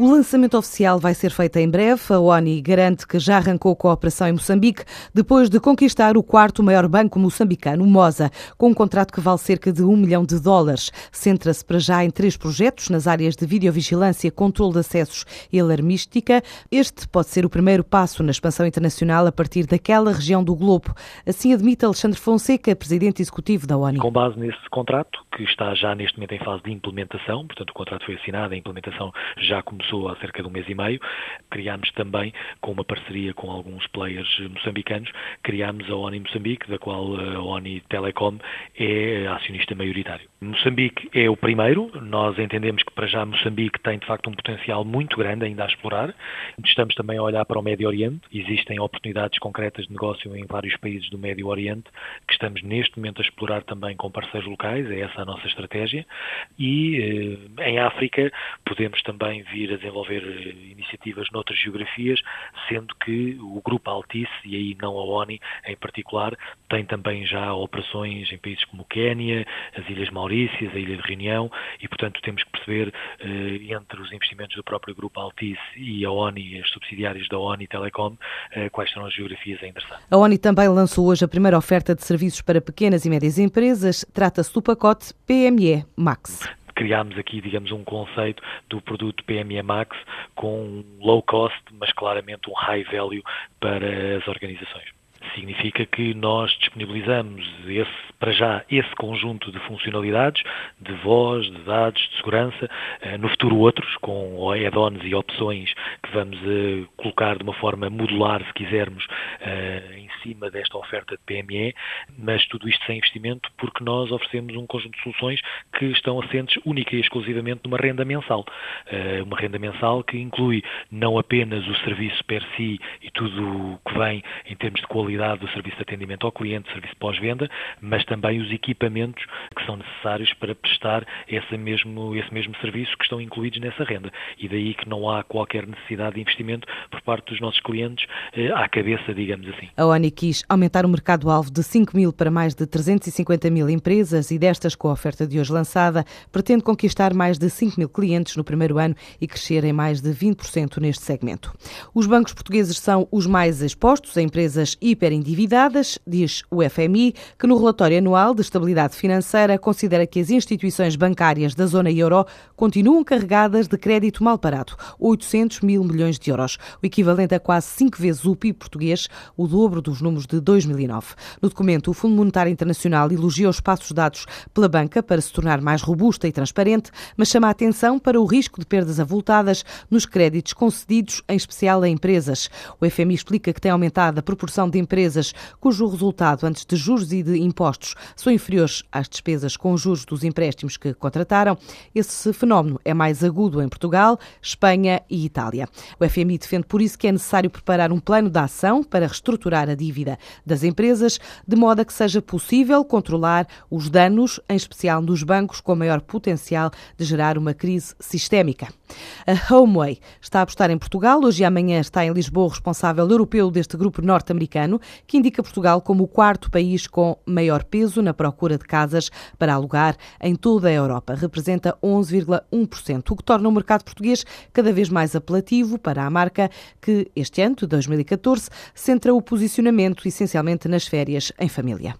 O lançamento oficial vai ser feito em breve. A ONI garante que já arrancou com a operação em Moçambique, depois de conquistar o quarto maior banco moçambicano, o MOSA, com um contrato que vale cerca de um milhão de dólares. Centra-se para já em três projetos nas áreas de videovigilância, controle de acessos e alarmística. Este pode ser o primeiro passo na expansão internacional a partir daquela região do globo. Assim admite Alexandre Fonseca, presidente executivo da ONI. Com base nesse contrato, que está já neste momento em fase de implementação, portanto o contrato foi assinado, a implementação já começou há cerca de um mês e meio. Criámos também, com uma parceria com alguns players moçambicanos, criámos a ONI Moçambique, da qual a ONI Telecom é acionista maioritário. Moçambique é o primeiro. Nós entendemos que para já Moçambique tem de facto um potencial muito grande ainda a explorar. Estamos também a olhar para o Médio Oriente. Existem oportunidades concretas de negócio em vários países do Médio Oriente que estamos neste momento a explorar também com parceiros locais. É essa a nossa estratégia. E eh, em África podemos também vir a desenvolver eh, iniciativas noutras geografias, sendo que o Grupo Altice, e aí não a ONI em particular, tem também já operações em países como Quénia, as Ilhas Maurícias, a Ilha de Reunião, e portanto temos que perceber eh, entre os investimentos do próprio Grupo Altice e a ONI, as subsidiárias da ONI Telecom, quais serão as geografias a interessar. A ONI também lançou hoje a primeira oferta de serviços para pequenas e médias empresas. Trata-se do pacote PME Max criámos aqui, digamos, um conceito do produto PME Max com low cost, mas claramente um high value para as organizações. Significa que nós disponibilizamos esse, para já esse conjunto de funcionalidades, de voz, de dados, de segurança, eh, no futuro outros, com add-ons e opções que vamos eh, colocar de uma forma modular, se quisermos, eh, em cima desta oferta de PME, mas tudo isto sem investimento porque nós oferecemos um conjunto de soluções que estão assentes única e exclusivamente numa renda mensal. Uma renda mensal que inclui não apenas o serviço per si e tudo o que vem em termos de qualidade do serviço de atendimento ao cliente, serviço pós-venda, mas também os equipamentos que são necessários para prestar esse mesmo, esse mesmo serviço que estão incluídos nessa renda. E daí que não há qualquer necessidade de investimento por parte dos nossos clientes eh, à cabeça, digamos assim. A ONI quis aumentar o mercado-alvo de 5 mil para mais de 350 mil empresas e destas, com a oferta de hoje lançada, pretende conquistar mais de 5 mil clientes no primeiro ano e crescer em mais de 20% neste segmento. Os bancos portugueses são os mais expostos a empresas hiperendividadas, diz o FMI, que no relatório anual de estabilidade financeira considera que as instituições bancárias da zona euro continuam carregadas de crédito mal parado, 800 mil milhões de euros, o equivalente a quase cinco vezes o PIB português, o dobro dos números de 2009. No documento, o Fundo Monetário Internacional elogia os passos dados pela banca para se tornar mais robusta e transparente, mas chama a atenção para o risco de perdas avultadas nos créditos concedidos, em especial a empresas. O FMI explica que tem aumentado a proporção de empresas cujo resultado antes de juros e de impostos são inferiores às despesas com juros dos empréstimos que contrataram. Esse fenómeno é mais agudo em Portugal, Espanha e Itália. O FMI defende por isso que é necessário preparar um plano de ação para reestruturar a dívida das empresas, de modo a que seja possível controlar os danos, em especial nos bancos com maior potencial de gerar uma crise sistémica. A Homeway está a apostar em Portugal. Hoje e amanhã está em Lisboa o responsável europeu deste grupo norte-americano, que indica Portugal como o quarto país com maior peso na procura de casas para alugar em toda a Europa. Representa 11,1%, o que torna o mercado português cada vez mais apelativo para a marca que este ano, de 2014, centra o posicionamento essencialmente nas férias em família.